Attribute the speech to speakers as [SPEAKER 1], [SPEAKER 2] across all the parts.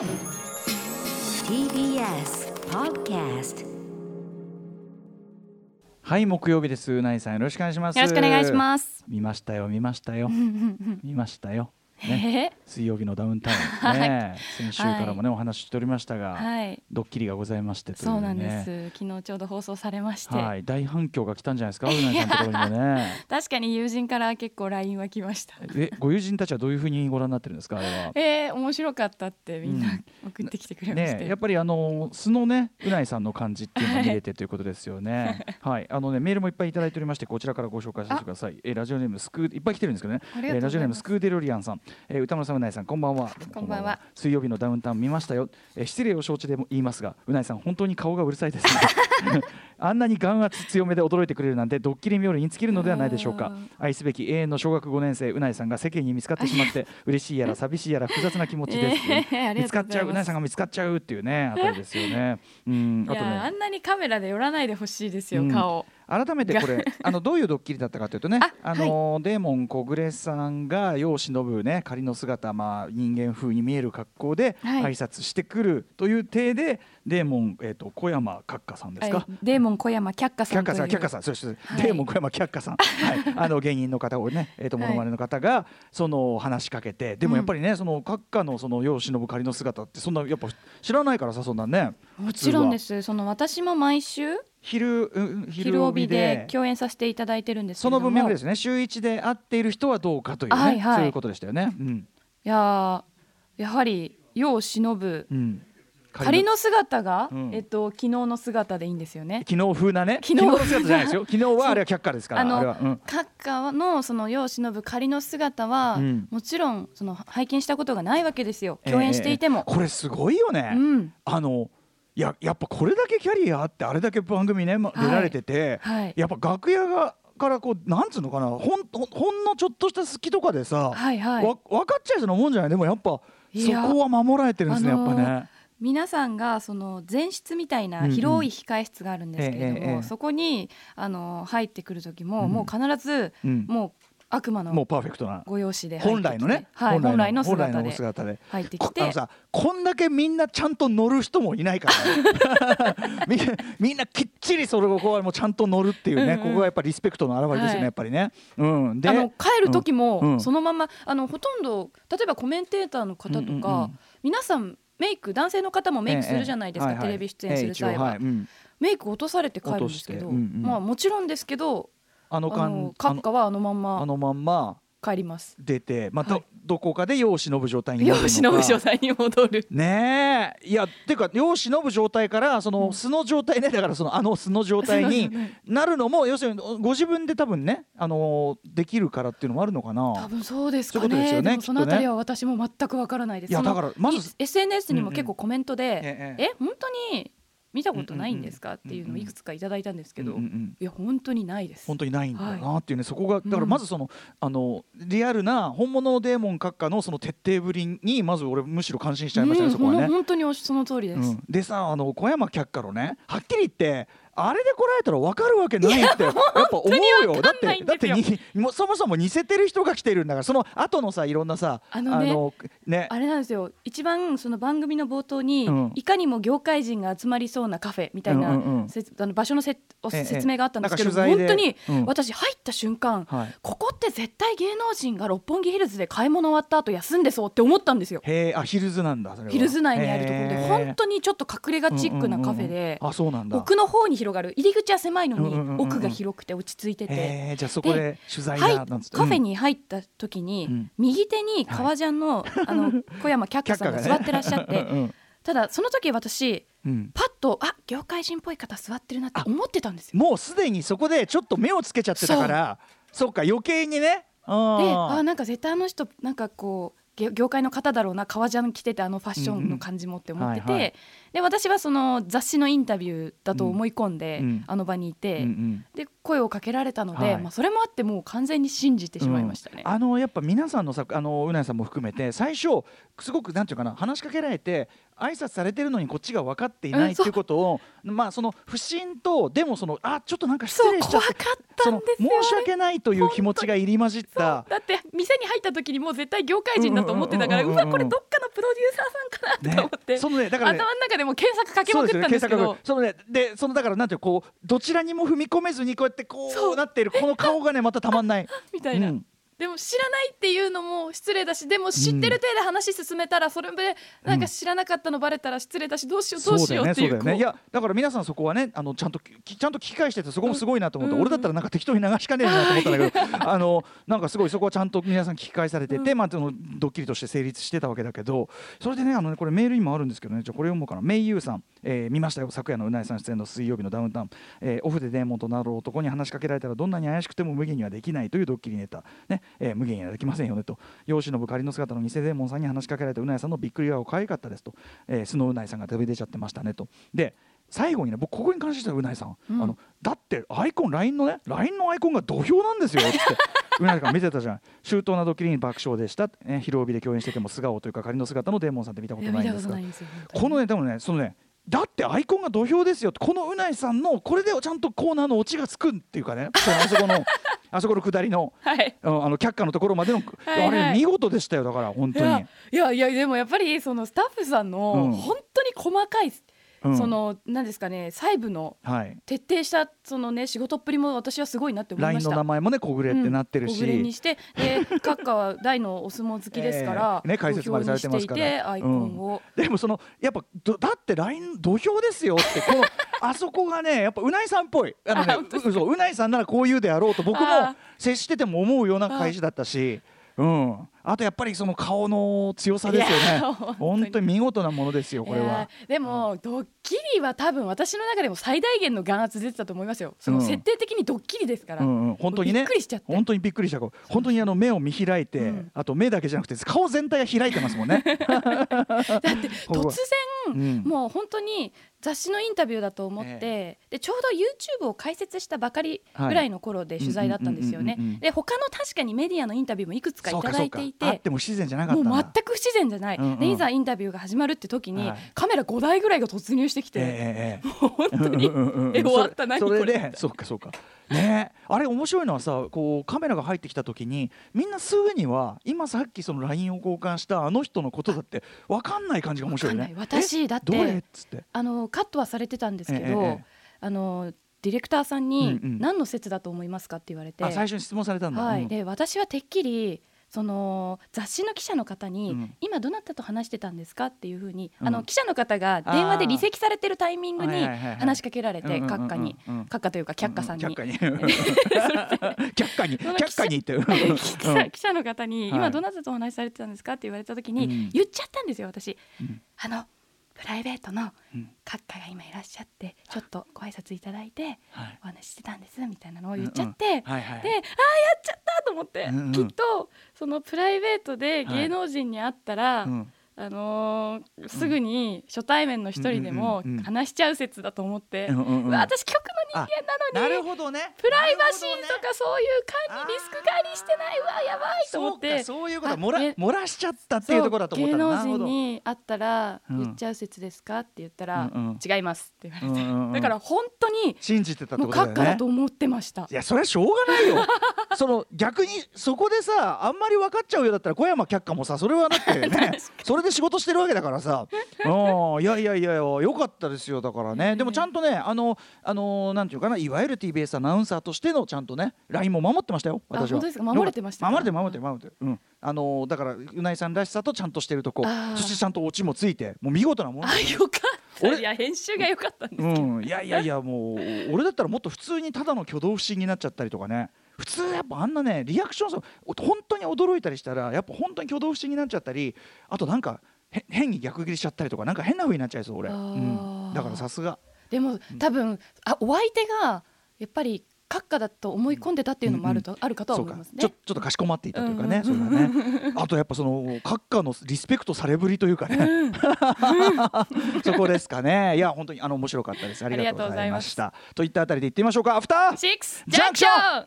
[SPEAKER 1] TBS Podcast
[SPEAKER 2] はい木曜日です。うないさんよろしくお願いします。
[SPEAKER 3] よろしくお願いします。
[SPEAKER 2] 見ましたよ見ましたよ。見ましたよね。
[SPEAKER 3] え？
[SPEAKER 2] 水曜日のダウンタウン。ね。先週からもねお話ししておりましたが、
[SPEAKER 3] はい、
[SPEAKER 2] ドッキリがございましてというね。
[SPEAKER 3] そうなんです。昨日ちょうど放送されまして、
[SPEAKER 2] はい。大反響が来たんじゃないですか？うないさんのところにもね。
[SPEAKER 3] 確かに友人から結構 LINE は来ました。
[SPEAKER 2] えご友人たちはどういうふうにご覧になってるんですか？あれは。
[SPEAKER 3] えー、面白かったってみんな送ってきてくれまして、
[SPEAKER 2] ね、やっぱりあの素のねうないさんの感じっていうのが見れてということですよね。はい、あのねメールもいっぱいいただいておりましてこちらからご紹介させてください。えーラジオネームスクーいっぱい来てるんですけどね。えーラジオネームスクーデロリアンさん、えー歌丸さんうないさんこんばんは。
[SPEAKER 3] こんばんは。
[SPEAKER 2] 水曜日のダウンタウン見ましたよ。えー失礼を承知でも言いますがうないさん本当に顔がうるさいですね。あんなに眼圧強めで驚いてくれるなんてドッキリ冥利に尽きるのではないでしょうか。
[SPEAKER 3] うん。
[SPEAKER 2] 愛すべき永遠の小学5年生うないさんが世間に見つかってしまって 嬉しいやら寂しいやら複雑な気持ちです、
[SPEAKER 3] えー
[SPEAKER 2] 見つかっちゃ
[SPEAKER 3] うう
[SPEAKER 2] なえさんが見つかっちゃうっていうねあたりですよね。うんあと
[SPEAKER 3] いやあ
[SPEAKER 2] ね
[SPEAKER 3] んなにカメラで寄らないでほしいですよ、
[SPEAKER 2] うん。
[SPEAKER 3] 顔。
[SPEAKER 2] 改めてこれあのどういうドッキリだったかというとね
[SPEAKER 3] あ
[SPEAKER 2] あの、デーモン小暮さんが世を忍ぶね仮の姿まあ人間風に見える格好で
[SPEAKER 3] はい。
[SPEAKER 2] 挨拶してくるという体で、デーモンえっ、と小山閣下さんですか、
[SPEAKER 3] はい。デーモン小山却下さんという。
[SPEAKER 2] キャッカさん、キャッカさん、そうです、
[SPEAKER 3] はい。
[SPEAKER 2] デーモン小山キャッカさん、はい、あの芸人の方をね、えっ、と、
[SPEAKER 3] はい。
[SPEAKER 2] モノマネの方が、その話しかけて、でもやっぱりね、その閣下のその世を忍ぶ仮の姿って、そんなやっぱ知らないからさ、そんなね。
[SPEAKER 3] もちろんです。その私も毎週
[SPEAKER 2] は。昼、うん
[SPEAKER 3] 昼帯で
[SPEAKER 2] で。
[SPEAKER 3] 共演させていただいてるんですけ
[SPEAKER 2] その。文脈ですね、週一で会っている人はどうかというね、
[SPEAKER 3] はいはい
[SPEAKER 2] そういうことでしたよね。うん、
[SPEAKER 3] いやーやはり世を忍ぶ
[SPEAKER 2] うん。
[SPEAKER 3] 仮の姿が、
[SPEAKER 2] うん
[SPEAKER 3] えっと昨日の姿でいいんですよね。
[SPEAKER 2] 昨日風なね、
[SPEAKER 3] 昨日
[SPEAKER 2] の姿じゃないですよ。昨日はあれは却下ですから、
[SPEAKER 3] あの。
[SPEAKER 2] うん
[SPEAKER 3] 閣下のその世を忍ぶ仮の姿は、
[SPEAKER 2] うん
[SPEAKER 3] もちろんその拝見したことがないわけですよ共演していても、
[SPEAKER 2] ええこれすごいよね。
[SPEAKER 3] うん
[SPEAKER 2] あのいややっぱこれだけキャリアあってあれだけ番組ね、ま
[SPEAKER 3] はい。
[SPEAKER 2] 出られてて、
[SPEAKER 3] はい。
[SPEAKER 2] やっぱ楽屋がからこうなんつうのかなほんほんほんのちょっとした隙とかでさ、
[SPEAKER 3] はいはい。
[SPEAKER 2] わ分かっちゃいそうなもんじゃない？でもやっぱそこは守られてるんですね、
[SPEAKER 3] あのー
[SPEAKER 2] やっぱね。
[SPEAKER 3] 皆さんがその前室みたい
[SPEAKER 2] うんう
[SPEAKER 3] なん。広い控室があるんですけれども、
[SPEAKER 2] ええええ
[SPEAKER 3] そこにあの入ってくる時も、
[SPEAKER 2] うん。
[SPEAKER 3] もう必ず、
[SPEAKER 2] うん。
[SPEAKER 3] もう悪魔
[SPEAKER 2] もう
[SPEAKER 3] の
[SPEAKER 2] パーフェクトな。
[SPEAKER 3] ご容姿で
[SPEAKER 2] 本来のね、
[SPEAKER 3] はい、本来の
[SPEAKER 2] 本来の
[SPEAKER 3] 姿で
[SPEAKER 2] 姿で。
[SPEAKER 3] 入ってきて。
[SPEAKER 2] こあのさこんだけみんなちゃんと乗る人もいないから、ね、みんなきっちりそれをこうもうちゃんと乗るっていうね、ここがやっぱりリスペクトの表れですよね、
[SPEAKER 3] はい。
[SPEAKER 2] やっぱりね。うん、で
[SPEAKER 3] あの帰る時も、そのままあのほとんど例えばコメンテーターの方とか、皆さんメイク男性の方もメイクするじゃないですか、テレビ出演する際は、メイク落とされて帰るんですけど、まあもちろんですけどあ
[SPEAKER 2] あの間
[SPEAKER 3] の
[SPEAKER 2] あの
[SPEAKER 3] 閣下はあのまんま
[SPEAKER 2] あのまんま
[SPEAKER 3] 帰ります。
[SPEAKER 2] 出て、まあ
[SPEAKER 3] はい。
[SPEAKER 2] どどこかで世を忍ぶ状態になるのか。
[SPEAKER 3] よしのぶ状態に戻る。
[SPEAKER 2] ねえ。いやっていうか世を忍ぶ状態からその素の状態ね。だからそのあの素の状態に なるのも要するにご自分で多分ねあのできるからっていうのもあるのか
[SPEAKER 3] 多
[SPEAKER 2] な。
[SPEAKER 3] 分そうですか
[SPEAKER 2] そういうことですよね
[SPEAKER 3] そのあたりは私も全くわからないです。
[SPEAKER 2] いやだからまず
[SPEAKER 3] い SNS にも結構コメントで、
[SPEAKER 2] ええ。
[SPEAKER 3] え本当に見たことないんですか？っていうのをいくつかいただいたんですけど、
[SPEAKER 2] うんうんうん。
[SPEAKER 3] いや本当にないです。
[SPEAKER 2] 本当にないんだ
[SPEAKER 3] はい
[SPEAKER 2] なっていうね、そこがだからまずその、あのリアルな本物のデーモン閣下のその徹底ぶりにまず俺むしろ感心しちゃいましたね、
[SPEAKER 3] うん
[SPEAKER 2] そこはね。
[SPEAKER 3] 本当におその通りです。
[SPEAKER 2] うん、でさあの小山却下のねはっきり言ってあれで来られたら分かるわけないってやっぱ思うよ。だってだってにもうそもそも似せてる人が来てるんだからその後のさいろんなさ
[SPEAKER 3] あのね
[SPEAKER 2] ね。
[SPEAKER 3] あれなんですよ。一番その番組の冒頭に、
[SPEAKER 2] うん。
[SPEAKER 3] いかにも業界人が集まりそうなカフェみたいな、
[SPEAKER 2] うんうんうん。
[SPEAKER 3] せあの場所のせ説明があったんですけど、
[SPEAKER 2] なんか取材で。
[SPEAKER 3] 本当に
[SPEAKER 2] うん。
[SPEAKER 3] 私入った瞬間、
[SPEAKER 2] はい。
[SPEAKER 3] ここって絶対芸能人が六本木ヒルズで買い物終わった後休んでそうって思ったんですよ。
[SPEAKER 2] へえあヒルズなんだ
[SPEAKER 3] ヒルズ内にあるところで。本当にちょっと隠れ家チックなカフェで、
[SPEAKER 2] うんうんうん。あそうなんだ。
[SPEAKER 3] 奥の方に広がる。入り口は狭いのに、奥が広くて落ち着いてて。
[SPEAKER 2] じゃあそこで取材
[SPEAKER 3] はい、
[SPEAKER 2] だなんつって。
[SPEAKER 3] カフェに入った時に、
[SPEAKER 2] うん。
[SPEAKER 3] 右手に革ジャンの, あの小山却下さんが座ってらっしゃって、
[SPEAKER 2] うん
[SPEAKER 3] ただその時私
[SPEAKER 2] うん。
[SPEAKER 3] パッとあ業界人っぽい方座ってるなって思ってたんですよ。
[SPEAKER 2] もうすでにそこでちょっと目をつけちゃってたからそう。か余計にね。
[SPEAKER 3] で
[SPEAKER 2] あ
[SPEAKER 3] あなんか絶対あの人なんかこう業業界の方だろうな革ジャン着ててあのファッションの感じもって思ってて、で私はその雑誌のインタビューだと思い込んで、
[SPEAKER 2] うん。
[SPEAKER 3] あの場にいて、
[SPEAKER 2] うんうん。
[SPEAKER 3] で声をかけられたので、
[SPEAKER 2] はい。
[SPEAKER 3] まあ、それもあってもう完全に信じてしまいましたね。
[SPEAKER 2] うん。あのやっぱ皆さんのさあのうなえさんも含めて最初すごくなんていうかな話しかけられて挨拶されてるのにこっちが分かっていない
[SPEAKER 3] うん
[SPEAKER 2] っていうことを、まあその不審とでもそのあちょっとなんか失礼しちゃって申し訳ないという気持ちが入り混じった
[SPEAKER 3] だって店に入った時にもう絶対業界人だと思ってたから
[SPEAKER 2] う
[SPEAKER 3] わこれどっかのプロデューサーさんかなと思って、
[SPEAKER 2] そのねだからね
[SPEAKER 3] 頭の中でも検索かけまくったんですけど。
[SPEAKER 2] そのねでそのだからなんていうこうどちらにも踏み込めずにこうやってこ
[SPEAKER 3] う。
[SPEAKER 2] なっているこの顔がねまたたまんない。
[SPEAKER 3] みたいな、
[SPEAKER 2] うん
[SPEAKER 3] でも知らないっていうのも失礼だしでも知ってる体で話進めたらそれでなんか知らなかったのバレたら失礼だしどうしようどうしようっていう
[SPEAKER 2] やだから皆さんそこはねあのちゃんときちゃんと聞き返しててそこもすごいなと思って、
[SPEAKER 3] うん
[SPEAKER 2] 俺だったらなんか適当に流しかねえなと思ったんだけど、あのなんかすごいそこはちゃんと皆さん聞き返されてて、まあそのドッキリとして成立してたわけだけどそれでねあのねこれメールにもあるんですけどねじゃあこれ読もうかな。メイユーさん、えー見ましたよ。昨夜のうなえさん出演の水曜日のダウンタウン、えーオフでデーモンとなる男に話しかけられたらどんなに怪しくても無限にはできないというドッキリネタ、ねえー無限にはできませんよねと。養子の仮の姿の偽デーモンさんに話しかけられたうなえさんのびっくり顔可愛かったですと、えー、スノーうなえさんが飛び出ちゃってましたねと。で最後にね僕ここに関してはうなえさん、
[SPEAKER 3] うん。
[SPEAKER 2] あのだってアイコン LINE のね LINE のアイコンが土俵なんですよって。うなえさんが見てたじゃん。周到なドッキリに爆笑でした、ね、広帯で共演してても素顔というか仮の姿のデーモンさんって見たことないんですか
[SPEAKER 3] ないんですよ本当に。
[SPEAKER 2] このねでもねそのねだってアイコンが土俵ですよってこのうないさんのこれでちゃんとコーナーのオチがつくっていうかね。あそこのあそこの下りの
[SPEAKER 3] はい。
[SPEAKER 2] うんあの却下のところまでの
[SPEAKER 3] はいはい。
[SPEAKER 2] あれ見事でしたよだから本当に。
[SPEAKER 3] いや。いやいやでもやっぱりそのスタッフさんの
[SPEAKER 2] うん。
[SPEAKER 3] 本当に細かい、
[SPEAKER 2] うん。
[SPEAKER 3] その何ですかね細部の
[SPEAKER 2] はい。
[SPEAKER 3] 徹底したそのね仕事っぷりも私はすごいなって思いました。
[SPEAKER 2] の名前もね小暮ってなってるし、
[SPEAKER 3] 小暮にしてで 閣下は大のお相撲好きですから、
[SPEAKER 2] ええ。ね解説までされてますから。
[SPEAKER 3] アイコンを、
[SPEAKER 2] でもそのやっぱどだって LINE 土俵ですよってこの あそこがねやっぱうないさんっぽい。あのねうそううないさんならこう言うであろうと僕も
[SPEAKER 3] あ
[SPEAKER 2] 接してても思うような返しだったし。うん、あとやっぱりその顔の強さですよね。
[SPEAKER 3] 本当に。
[SPEAKER 2] 見事なものですよ、これは。
[SPEAKER 3] えーでも、ドッキリは多分私の中でも最大限の眼圧出てたと思いますよ。その
[SPEAKER 2] うん。
[SPEAKER 3] 設定的にドッキリですから、
[SPEAKER 2] うんうん、本当にね。
[SPEAKER 3] びっくりしちゃって。
[SPEAKER 2] 本当にびっくりした本当にあの目を見開いて、
[SPEAKER 3] うん。
[SPEAKER 2] あと目だけじゃなくて顔全体が開いてますもんね。
[SPEAKER 3] だって 突然、
[SPEAKER 2] うん。
[SPEAKER 3] もう本当に雑誌のインタビューだと思って、でちょうど YouTube を開設したばかりぐらいの頃で取材だったんですよね。で他の確かにメディアのインタビューもいくつかいただいてい
[SPEAKER 2] て
[SPEAKER 3] て。
[SPEAKER 2] も不自然じゃなかった
[SPEAKER 3] もう。全く不自然じゃない、
[SPEAKER 2] うんうん
[SPEAKER 3] でいざインタビューが始まるって時に、
[SPEAKER 2] はい。
[SPEAKER 3] カメラ5台ぐらいが突入してきて、
[SPEAKER 2] ええええ
[SPEAKER 3] 本当に、え終わった何
[SPEAKER 2] それそれでそうかそうかね。えあれ面白いのはさこうカメラが入ってきた時にみんなすぐには今さっきその LINE を交換したあの人のことだって分かんない感じが面白いね。
[SPEAKER 3] わかんない。私
[SPEAKER 2] え
[SPEAKER 3] だって
[SPEAKER 2] どれっつって？
[SPEAKER 3] あのカットはされてたんですけど、
[SPEAKER 2] ええええ。
[SPEAKER 3] あのディレクターさんに
[SPEAKER 2] うんうん。
[SPEAKER 3] 何の説だと思いますかって言われて、
[SPEAKER 2] あ最初に質問されたんだ、
[SPEAKER 3] はい、
[SPEAKER 2] うん。
[SPEAKER 3] で私はてっきりその雑誌の記者の方に、
[SPEAKER 2] うん。
[SPEAKER 3] 今どなたと話してたんですかっていうふうに、
[SPEAKER 2] うん。
[SPEAKER 3] あの記者の方が電話で離席されてるタイミングに話しかけられて閣下に。
[SPEAKER 2] うん
[SPEAKER 3] 閣下というか却下さんに、
[SPEAKER 2] 却下に。却下に。却下にって。うん。
[SPEAKER 3] 記者の方に、
[SPEAKER 2] はい。
[SPEAKER 3] 今どなたとお話しされてたんですかって言われた時に、
[SPEAKER 2] うん。
[SPEAKER 3] 言っちゃったんですよ私、
[SPEAKER 2] うん。
[SPEAKER 3] あのプライベートの
[SPEAKER 2] うん。
[SPEAKER 3] 閣下が今いらっしゃってちょっとご挨拶いただいて
[SPEAKER 2] はい。
[SPEAKER 3] お話ししてたんですみたいなのを言っちゃって、でああやっちゃったと思って、きっとそのプライベートで芸能人に会ったら、
[SPEAKER 2] うん
[SPEAKER 3] あのーすぐに初対面の一人でも話しちゃう説だと思って、
[SPEAKER 2] うんうんうん。
[SPEAKER 3] 私局の人間なのに
[SPEAKER 2] ほどね。
[SPEAKER 3] プライバシーとかそういう管理リスク管理してないうわやばいと思って。
[SPEAKER 2] そうかそういうこと。
[SPEAKER 3] あ
[SPEAKER 2] 漏ら
[SPEAKER 3] え
[SPEAKER 2] 漏らしちゃったっていうところだと思った
[SPEAKER 3] 芸能人に会ったら
[SPEAKER 2] うん。
[SPEAKER 3] 言っちゃう説ですか？って言ったら、
[SPEAKER 2] うんうん。
[SPEAKER 3] 違いますって言われて、
[SPEAKER 2] うんうんうん
[SPEAKER 3] だから本当に
[SPEAKER 2] 信じてたって
[SPEAKER 3] もう閣
[SPEAKER 2] ことだよね。
[SPEAKER 3] 下だと思ってました。
[SPEAKER 2] いやそれはしょうがないよ その逆にそこでさあんまり分かっちゃうようだったら小山却下もさそれはだってね。それで仕事してるわけだからさ。うんいやいやいやよかったですよだからね。でもちゃんとねあのあのなんていうかないわゆる TBS アナウンサーとしてのちゃんとね LINE も守ってましたよ私は。
[SPEAKER 3] 守れてましたか？
[SPEAKER 2] 守れてる守れてる守れてる。うん。あのだからうないさんらしさとちゃんとしてるとこそしてちゃんとオチもついてもう見事なもん。
[SPEAKER 3] あよかった。
[SPEAKER 2] 俺
[SPEAKER 3] いや編集が良かったんですけど、
[SPEAKER 2] うん、いやいやいやもう俺だったらもっと普通にただの挙動不審になっちゃったりとかね普通やっぱあんなねリアクションさ本当に驚いたりしたらやっぱ本当に挙動不審になっちゃったりあとなんかへ変に逆ギレしちゃったりとかなんか変な風になっちゃいそう俺、うん、だからさすが。
[SPEAKER 3] でも多分あお相手がやっぱり閣下だと思い込んでたっていうのもあると、あるかとは思いますね。
[SPEAKER 2] ちょちょっとかしこまっていたというかね、
[SPEAKER 3] うん
[SPEAKER 2] それはね。あとやっぱその閣下のリスペクトされぶりというかね、そこですかね。いや本当にあの面白かったです。ありがとうございました。といったあたりで行ってみましょうか。アフター
[SPEAKER 3] シックスジャンクション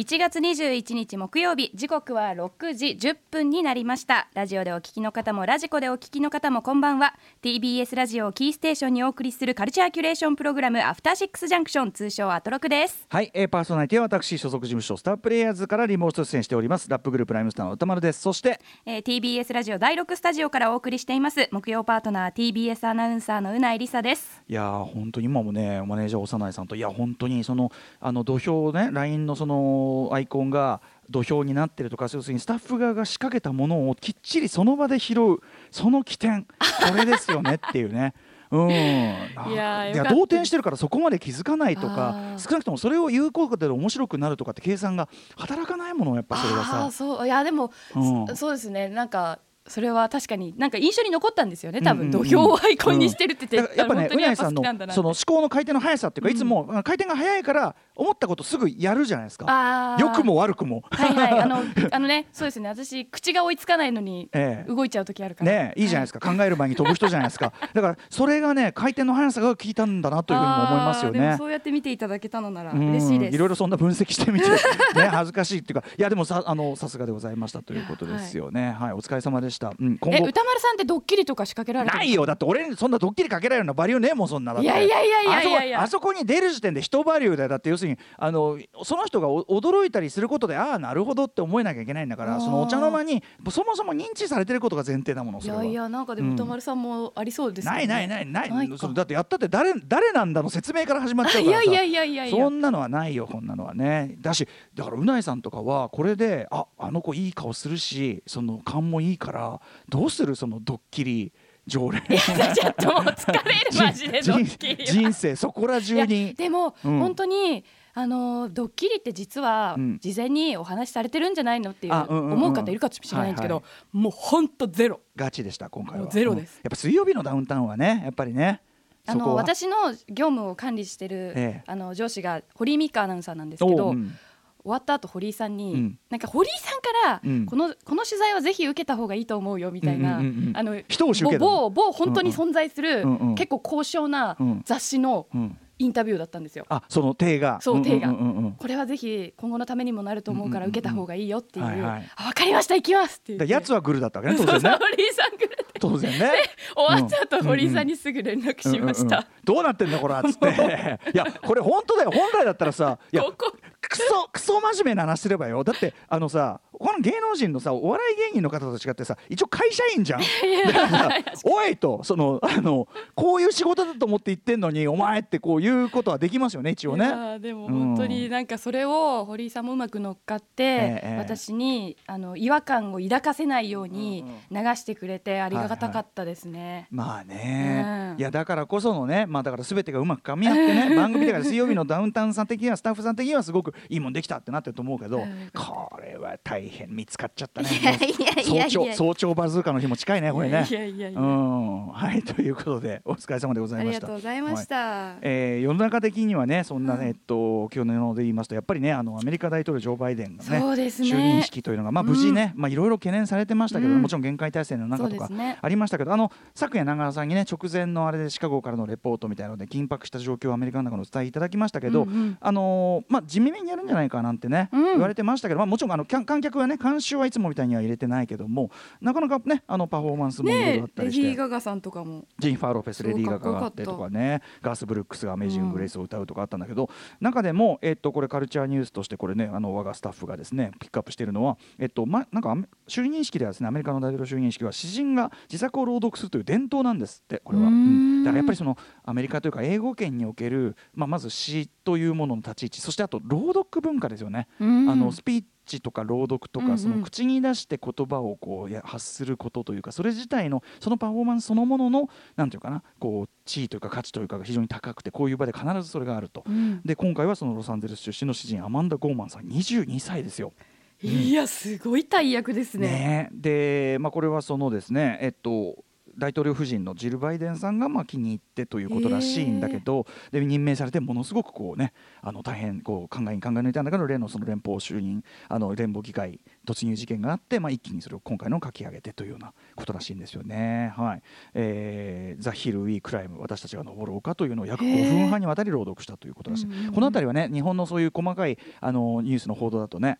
[SPEAKER 4] 1月21日木曜日時刻は6時10分になりました。ラジオでお聞きの方もラジコでお聞きの方もこんばんは。TBS ラジオをキーステーションにお送りするカルチャーキュレーションプログラムアフターシックスジャンクション通称アトロクです。
[SPEAKER 2] はい、えー、パーソナリティは私所属事務所スタープレイヤーズからリモート出演しております。ラップグループライムスターの歌丸ですそして
[SPEAKER 4] えー TBS ラジオ第6スタジオからお送りしています。木曜パートナー TBS アナウンサーのうないりさです。
[SPEAKER 2] いやー本当に今もねマネージャー長内さんといや本当にそのあの土俵ね LINE のそのアイコンが土俵になってるとか要するにスタッフ側が仕掛けたものをきっちりその場で拾うその起点。これですよねっていうね。うん、い
[SPEAKER 3] やーよかった。
[SPEAKER 2] 動転してるからそこまで気づかないとか少なくともそれを言うことで面白くなるとかって計算が働かないものやっぱそれは
[SPEAKER 3] あ
[SPEAKER 2] さ。
[SPEAKER 3] あそう。いやでも、
[SPEAKER 2] うん。
[SPEAKER 3] そそうですね。なんかそれは確かになんか印象に残ったんですよね多分、土俵をアイコンにしてるって言って、
[SPEAKER 2] やっぱねうなぎさんのその思考の回転の速さっていうかいつもあ回転が速いから思ったことすぐやるじゃないですか。良くも悪くも。
[SPEAKER 3] はいはい。あの あのねそうですね。私口が追いつかないのに
[SPEAKER 2] ええ。
[SPEAKER 3] 動いちゃう時あるから。
[SPEAKER 2] ねいいじゃないですか、考える前に飛ぶ人じゃないですか。だからそれがね回転の速さが効いたんだなというふうにも思いますよね。
[SPEAKER 4] そうやって見ていただけたのなら
[SPEAKER 2] うん。
[SPEAKER 4] 嬉しいです。
[SPEAKER 2] いろいろそんな分析してみて、ね、恥ずかしいっていうか。いやでもさあのさすがでございましたということですよね。はい、お疲れ様でした、うん、今
[SPEAKER 3] 歌丸さんってドッキリとか仕掛けられ
[SPEAKER 2] ないよ。だって俺にそんなドッキリかけられるようなバリューねえもんそんなだって。
[SPEAKER 3] いやいやいやいやいやいや。
[SPEAKER 2] あそこに出る時点で人バリューだよ。だって要するにあのその人がお驚いたりすることでああなるほどって思えなきゃいけないんだからそのお茶の間にそもそも認知されてることが前提だもの
[SPEAKER 3] いやいやなんかでも歌丸さんもありそうですけどね。
[SPEAKER 2] ないないないない。
[SPEAKER 3] ないか。
[SPEAKER 2] それだってやったって誰誰なんだの説明から始まっちゃうからさ。
[SPEAKER 3] いやいやいやいやいや。
[SPEAKER 2] そんなのはないよこんなのはね。だしだからうないさんとかはこれでああの子いい顔するしその勘もいいからどうするそのドッキリ常連
[SPEAKER 3] ちょっともう疲れるマジでドッキリは。
[SPEAKER 2] 人生そこら中に。
[SPEAKER 3] でも、
[SPEAKER 2] うん。
[SPEAKER 3] 本当にあのドッキリって実は
[SPEAKER 2] うん。
[SPEAKER 3] 事前にお話しされてるんじゃないのっていう思う方いるかもしれないんですけど、
[SPEAKER 2] は
[SPEAKER 3] もう本当ゼロ。
[SPEAKER 2] ガチでした今回は。
[SPEAKER 3] ゼロです。
[SPEAKER 2] うん。やっぱ水曜日のダウンタウンはねやっぱりね
[SPEAKER 3] あの私の業務を管理してる、
[SPEAKER 2] ええ。
[SPEAKER 3] あの上司が堀井美香アナウンサーなんですけど、終わった後堀井さんに、
[SPEAKER 2] うん。
[SPEAKER 3] なんか堀井さんから、
[SPEAKER 2] うん。
[SPEAKER 3] このこの取材はぜひ受けた方がいいと思うよみたいな、
[SPEAKER 2] うんうんうんうん。
[SPEAKER 3] あの
[SPEAKER 2] 一押し受けた
[SPEAKER 3] 某某本当に存在する、
[SPEAKER 2] うんうん
[SPEAKER 3] 結構高尚な
[SPEAKER 2] うん
[SPEAKER 3] 雑誌の
[SPEAKER 2] うん。
[SPEAKER 3] インタビューだったんですよ。
[SPEAKER 2] あその手が。
[SPEAKER 3] そう手が
[SPEAKER 2] んうんうんうん。
[SPEAKER 3] これはぜひ今後のためにもなると思うから受けた方がいいよっていう,、
[SPEAKER 2] はいはい
[SPEAKER 3] あ分かりました行きますって言って
[SPEAKER 2] だやつはグルだったわけね当然ね。
[SPEAKER 3] 堀井さんくれて。
[SPEAKER 2] 当然ね。
[SPEAKER 3] 終わった後、堀井さんにすぐ連絡しました、
[SPEAKER 2] うんうんうん。どうなってんだこれはっつって いやこれ本当だよ。本来だったらさいや
[SPEAKER 3] ここ
[SPEAKER 2] クソクソ真面目な話すればよ。だってあのさこの芸能人のさお笑い芸人の方と違ってさ一応会社員じゃん？おいとそのあのこういう仕事だと思って言ってんのにお前ってこういうことはできますよね一応ね。
[SPEAKER 3] でも本当になんかそれを堀井さんもうまく乗っかって、
[SPEAKER 2] ええ
[SPEAKER 3] 私にあの違和感を抱かせないように流してくれてありがたかったですね。
[SPEAKER 2] まあね、
[SPEAKER 3] うん。
[SPEAKER 2] いやだからこそのね、まあ、だから全てがうまく噛み合ってね 番組だから水曜日のダウンタウンさん的にはスタッフさん的にはすごくいいもんできたってなってると思うけど、
[SPEAKER 3] うん。
[SPEAKER 2] これは大変見つかっちゃったね。早朝早朝バズーカの日も近いねこれね。はいということでお疲れ様でござ
[SPEAKER 3] ありが
[SPEAKER 2] いました。
[SPEAKER 3] とうございました。
[SPEAKER 2] えー世の中的にはねそんなね、
[SPEAKER 3] うん。
[SPEAKER 2] えっと今日のので言いますとやっぱりねあのアメリカ大統領ジョー・バイデンがね就任式というのがまあ無事ね、まあいろいろ懸念されてましたけど、
[SPEAKER 3] うん。
[SPEAKER 2] もちろん厳戒態勢の中とかありましたけど、あの昨夜長原さんにね直前のあれでシカゴからのレポートみたいなので緊迫した状況をアメリカの中のお伝えいただきましたけど、あのーまあ地味めにやるんじゃないかなんてね、
[SPEAKER 3] うん。
[SPEAKER 2] 言われてましたけど、まあもちろんあの観観客はね監修はいつもみたいには入れてないけどもなかなかねあのパフォーマンスもいろいろあ
[SPEAKER 3] ねレデ
[SPEAKER 2] ったりして。
[SPEAKER 3] ィー・ガガさんとかも。
[SPEAKER 2] ジェニファー・ロペス、レディー・ガガがあってとかね、ガース・ブルックスがアメージング・グレイスを歌うとかあったんだけど、中でも、えっと、これ、カルチャーニュースとして、これね、あの我がスタッフがですね、ピックアップしているのは、えっと、ま、なんか就任式ではですね、アメリカの大統領就任式は、詩人が自作を朗読するという伝統なんですって、これは。
[SPEAKER 3] うーん。
[SPEAKER 2] うん。だからやっぱりその、アメリカというか、英語圏における、まあ、まず詩というものの立ち位置、そしてあと、朗読文化ですよね。
[SPEAKER 3] うん
[SPEAKER 2] あのスピーチとか朗読とか、その口に出して言葉をこうや発することというかそれ自体のそのパフォーマンスそのもののなんていうかなこう地位というか価値というかが非常に高くてこういう場で必ずそれがあると。
[SPEAKER 3] うん
[SPEAKER 2] で今回はそのロサンゼルス出身の詩人アマンダ・ゴーマンさん22歳ですよ。
[SPEAKER 3] いやすごい大役ですね。
[SPEAKER 2] ねで、まあ、これはそのですねえっと大統領夫人のジル・バイデンさんがまあ気に入ってということらしいんだけど、で任命されてものすごくこうねあの大変こう考えに考え抜いたんだけど例のその連邦就任あの連邦議会突入事件があって、まあ、一気にそれを今回の書き上げてというようなことらしいんですよね。はいえー、ザ・ヒル・ウィー・クライム私たちが登ろうかというのを約5分半にわたり朗読したということらしい。この辺りはね日本のそういう細かいあのニュースの報道だとね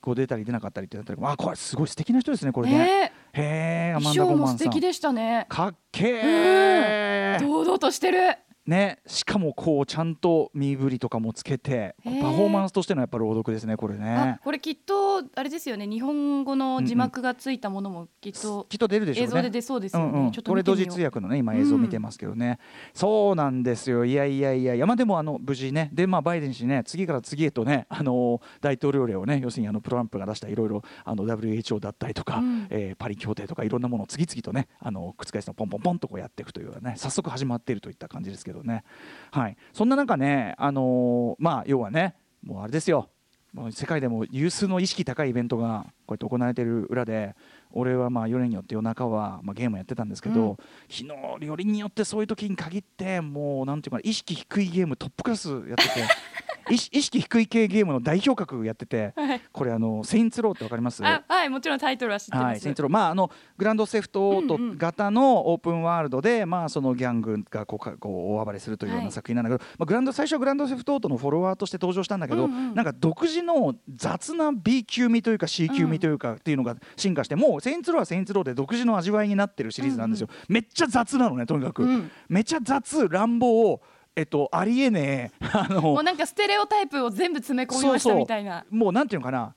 [SPEAKER 2] こう出たり出なかったりってなったりあこれすごい素敵な人ですねこれね。
[SPEAKER 3] ね
[SPEAKER 2] へえ
[SPEAKER 3] 衣装も素敵でしたね。
[SPEAKER 2] かっけえ
[SPEAKER 3] 堂々としてる
[SPEAKER 2] ねしかもこうちゃんと身振りとかもつけてパフォーマンスとしてのやっぱ朗読ですねこれ
[SPEAKER 3] あ
[SPEAKER 2] ね
[SPEAKER 3] これきっとあれですよね日本語の字幕がついたものもきっと
[SPEAKER 2] きっと出るでしょうね。
[SPEAKER 3] 映像で出そうですよね、
[SPEAKER 2] うんうん。
[SPEAKER 3] ちょっと
[SPEAKER 2] これ同時通訳のね今映像見てますけどね、そうなんですよ。いやいやいやいや。まあでもあの無事ね。でまあバイデン氏ね次から次へとねあの大統領令をね要するにあのトランプが出したいろいろあの WHO だったりとか、
[SPEAKER 3] うん。
[SPEAKER 2] えーパリ協定とかいろんなものを次々とねあの覆すのポンポンポンとこうやっていくというね早速始まっているといった感じですけどね。はい。そんな中ねあのーまあ要はねもうあれですよ。もう世界でも有数の意識高いイベントがこうやって行われている裏で俺はまあよりによって夜中はまあゲームやってたんですけど、
[SPEAKER 3] うん。
[SPEAKER 2] 日のよりによってそういう時に限ってもうなんていうかな意識低いゲームトップクラスやってて 意識低い系ゲームの代表格やってて
[SPEAKER 3] はい。
[SPEAKER 2] これあの「セインツロー」ってわかります？
[SPEAKER 3] あはいもちろんタイトルは知って
[SPEAKER 2] はい、
[SPEAKER 3] ます、
[SPEAKER 2] セインツロー。まああのグランドセフトオート
[SPEAKER 3] うんうん。
[SPEAKER 2] 型のオープンワールドで、まあそのギャングがこうかこう大暴れするというよう
[SPEAKER 3] は
[SPEAKER 2] ない。作品なんだけど、まあグランド最初はグランドセフトオートのフォロワーとして登場したんだけど、
[SPEAKER 3] うんうん。
[SPEAKER 2] なんか独自の雑な B 級味というか C 級味というかっていうのが進化して、もうセインツローはセインツローで独自の味わいになってるシリーズなんですよ。めっちゃ雑なのねとにかく、
[SPEAKER 3] うん。
[SPEAKER 2] めっちゃ雑乱暴えっとありえねえ。あの
[SPEAKER 3] もうなんかステレオタイプを全部詰め込みましたみたいな。
[SPEAKER 2] もうなんていうのかな。い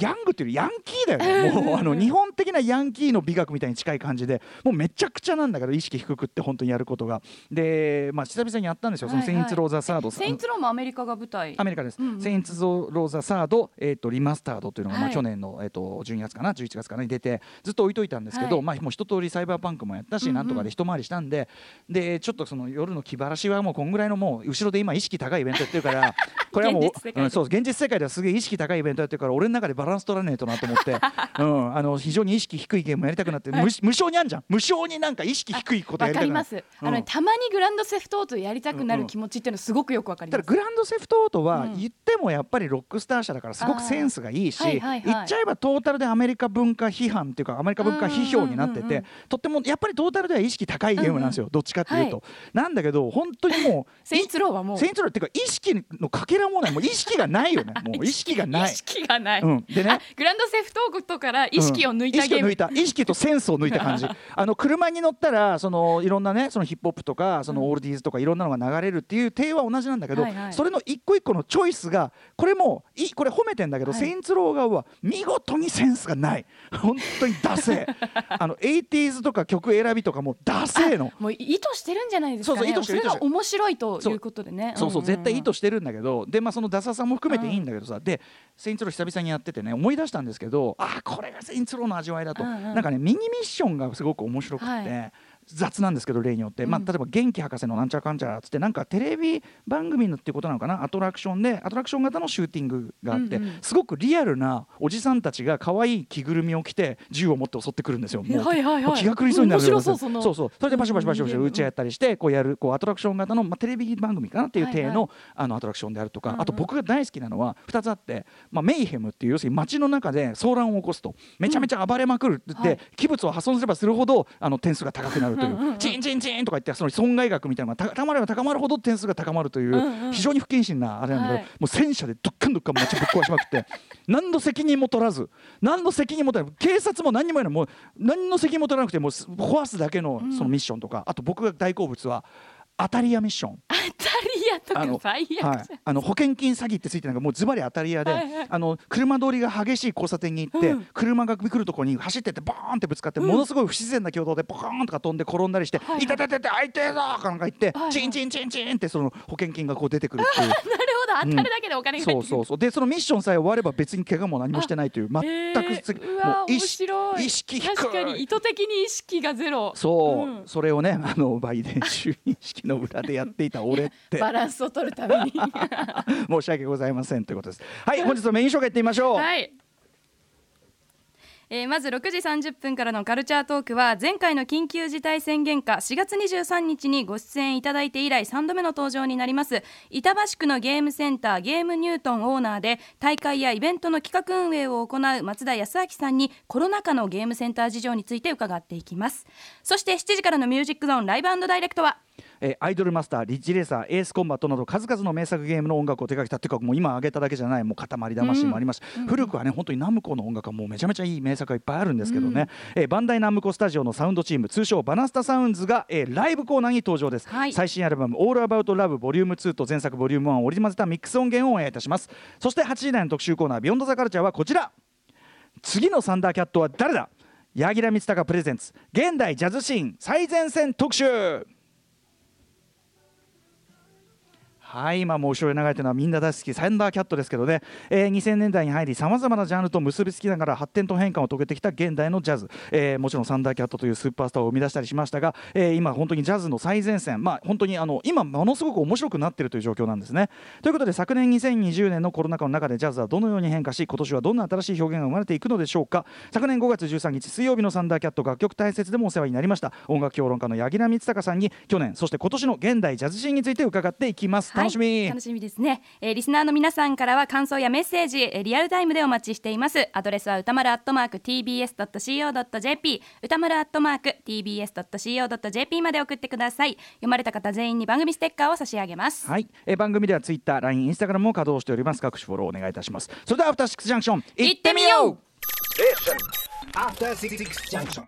[SPEAKER 2] ヤングっていうヤンキーだよね。もうあの日本的なヤンキーの美学みたいに近い感じでもうめちゃくちゃなんだけど意識低くって本当にやることが。でまあ久々にやったんですよ、そのセインツ・ローザ・サード。
[SPEAKER 3] セインツローもアメリカが舞台？
[SPEAKER 2] アメリカです、セインツ・ローザ・サード、えー、とリマスタードというのが、まあ、
[SPEAKER 3] はい。
[SPEAKER 2] 去年の、えー、と12月かな？11月かな？に出てずっと置いといたんですけど、
[SPEAKER 3] はい。
[SPEAKER 2] まあ、もう一通りサイバーパンクもやったし、なんとかで一回りしたんででちょっとその夜の気晴らしはもうこんぐらいのもう後ろで今意識高いイベントやってるから これはもう
[SPEAKER 3] 現実世界。で
[SPEAKER 2] うんそう現実世界ではすげえ意識高いイベントやってるから俺の中でバランス取らねえとなと思って、うん、あの非常に意識低いゲームやりたくなって、無無償にあんじゃん。無償になんか意識低いことや
[SPEAKER 3] わ
[SPEAKER 2] りたくなる。
[SPEAKER 3] たまにグランドセフトオートやりたくなる気持ちっていうのすごくよくわかります、
[SPEAKER 2] グランドセフトオートは
[SPEAKER 3] うん。
[SPEAKER 2] 言ってもやっぱりロックスター社だからすごくセンスがいいし、
[SPEAKER 3] はいはいはい。
[SPEAKER 2] 言っちゃえばトータルでアメリカ文化批判っていうかアメリカ文化批評になってて、
[SPEAKER 3] うんうんうんうん
[SPEAKER 2] とってもやっぱりトータルでは意識高いゲームなんですよ、どっちかっていうと、
[SPEAKER 3] は
[SPEAKER 2] なんだけど本当にもう
[SPEAKER 3] セインツローはもう。
[SPEAKER 2] セインツローっていうか意識のかけらもない。もう意識がないよね。もう意識がない。
[SPEAKER 3] 意。識がない、
[SPEAKER 2] うん、でね。
[SPEAKER 3] あグランドセフトオートから意識を抜いた
[SPEAKER 2] 意識
[SPEAKER 3] ゲーム、
[SPEAKER 2] を抜いた。意識とセンスを抜いた感じ。あの車に乗ったらそのいろんなねそのヒップホップとかそのオールディーズとかいろんなのが流れるっていう体は同じなんだけど、
[SPEAKER 3] はいはい。
[SPEAKER 2] それの一個一個のチョイスがこれもいこれ褒めてんだけど、
[SPEAKER 3] はい。
[SPEAKER 2] セインツロー側は見事にセンスがない。本当にダセえ。あの 80s とか曲選びとかもダセえの。
[SPEAKER 3] もう意図してるんじゃないですかね。
[SPEAKER 2] そうそう意図してる
[SPEAKER 3] それが面白いということでね。
[SPEAKER 2] そうそう絶対意
[SPEAKER 3] 図
[SPEAKER 2] 図してるんだけどでまあそのダサさも含めていいんだけどさ、で「セインツロー」久々にやっててね思い出したんですけどああこれがセインツローの味わいだと、
[SPEAKER 3] うんうん。
[SPEAKER 2] なんかねミニミッションがすごく面白くて、
[SPEAKER 3] はい
[SPEAKER 2] 雑なんですけど例によって、まあ、
[SPEAKER 3] うん
[SPEAKER 2] 例えば元気博士のなんちゃらかんちゃらっつってなんかテレビ番組のっていうことなのかな？アトラクションでアトラクション型のシューティングがあって、
[SPEAKER 3] うんうん。
[SPEAKER 2] すごくリアルなおじさんたちが可愛い着ぐるみを着て銃を持って襲ってくるんですよ。もう
[SPEAKER 3] はいはいはい。
[SPEAKER 2] もう気が狂いそうになる
[SPEAKER 3] そうそ
[SPEAKER 2] うそう。それでバシバシバシバシ
[SPEAKER 3] うん
[SPEAKER 2] 打ち合ったりしてこうやるこうアトラクション型の、まあ、テレビ番組かなっていう体の,、
[SPEAKER 3] はいはい。
[SPEAKER 2] あのアトラクションであるとか、
[SPEAKER 3] うんうん。
[SPEAKER 2] あと僕が大好きなのは2つあって、まあ、メイヘムっていう要するに街の中で騒乱を起こすとめちゃめちゃ暴れまくるって言って、
[SPEAKER 3] はい。
[SPEAKER 2] 器物を破損すればするほどあの点数が高くなるという
[SPEAKER 3] うんうんうん
[SPEAKER 2] チンチンチンとか言ってその損害額みたいなのが高まれば高まるほど点数が高まるという、非常に不謹慎なあれなんだけど、
[SPEAKER 3] はい。
[SPEAKER 2] もう戦車でどっかんどっかん街ぶっ壊しまくって 何の責任も取らず何の責任も取らず警察も何にもやらない。もう何の責任も取らなくてもうす壊すだけのそのミッションとか、あと僕が大好物は当たり屋ミッション。
[SPEAKER 3] 当たり屋とか最悪
[SPEAKER 2] はい、あの保険金詐欺ってついてるのがもうズバリ当たり屋で、
[SPEAKER 3] はいはい。
[SPEAKER 2] あの車通りが激しい交差点に行って、
[SPEAKER 3] うん。
[SPEAKER 2] 車が来るところに走ってってボーンってぶつかって、ものすごい不自然な挙動でボーンとか飛んで転んだりして「
[SPEAKER 3] はい
[SPEAKER 2] い。たたたた開いてるぞ!」かなんか言って、
[SPEAKER 3] はいはい。
[SPEAKER 2] チンチンチンチンってその保険金がこう出てくるっていう。
[SPEAKER 3] なるほど。当たるだけでお金が
[SPEAKER 2] そうそうそう。でそのミッションさえ終われば別に怪我も何もしてないという全くつ、
[SPEAKER 3] えー
[SPEAKER 2] もう意識意識
[SPEAKER 3] 確かに意図的に意識がゼロ。
[SPEAKER 2] そう、
[SPEAKER 3] うん。
[SPEAKER 2] それをねあのバイデン就任式の裏でやっていた俺って。
[SPEAKER 3] バ ランスを取るために。
[SPEAKER 2] 申し訳ございませんということです。はい本日のメイン紹介いってみましょう、
[SPEAKER 4] はい。
[SPEAKER 3] えーまず6時30分からのカルチャートークは前回の緊急事態宣言下4月23日にご出演いただいて以来3度目の登場になります。板橋区のゲームセンターゲームニュートンオーナーで大会やイベントの企画運営を行う松田康明さんにコロナ禍のゲームセンター事情について伺っていきます。そして7時からのミュージックゾーン Live Direct は
[SPEAKER 2] えーアイドルマスターリッジレーサーエースコンバットなど数々の名作ゲームの音楽を手掛けたっていうかもう今挙げただけじゃないもう塊魂もあります。し、古くはね本当にナムコの音楽はもうめちゃめちゃいい名作がいっぱいあるんですけどね、えーバンダイナムコスタジオのサウンドチーム通称バナスタサウンズが、えーライブコーナーに登場です、
[SPEAKER 3] はい。
[SPEAKER 2] 最新アルバム「 All About Love Volume 2と前作ボリューム1を織り交ぜたミックス音源をオンエアいたします。そして8時台の特集コーナー「 Beyond the Culture はこちら。次のサンダーキャットは誰だ？柳楽光隆プレゼンツ。現代ジャズシーン最前線特集はい今もう後ろに流れてるのはみんな大好きサンダーキャットですけどね、えー2000年代に入りさまざまなジャンルと結びつきながら発展と変化を遂げてきた現代のジャズ、えーもちろんサンダーキャットというスーパースターを生み出したりしましたが、えー今本当にジャズの最前線まあ本当にあの今ものすごく面白くなっているという状況なんですね。ということで昨年2020年のコロナ禍の中でジャズはどのように変化し今年はどんな新しい表現が生まれていくのでしょうか。昨年5月13日水曜日のサンダーキャット楽曲大切でもお世話になりました。音楽評論家の柳楽光隆さんに去年そして今年の現代ジャズシーンについて伺っていきます。楽しみ、
[SPEAKER 3] はい、楽しみですね、えーリスナーの皆さんからは感想やメッセージ、えーリアルタイムでお待ちしています。アドレスは歌丸アットマーク tbs.co.jp 歌丸アットマーク tbs.co.jp まで送ってください。読まれた方全員に番組ステッカーを差し上げます。
[SPEAKER 2] はい、えー番組ではツイッター、LINE、インスタグラムも稼働しております。各種フォローお願いいたします。それではアフターシックスジャンクション
[SPEAKER 3] 行ってみよう。
[SPEAKER 5] After Six Junction.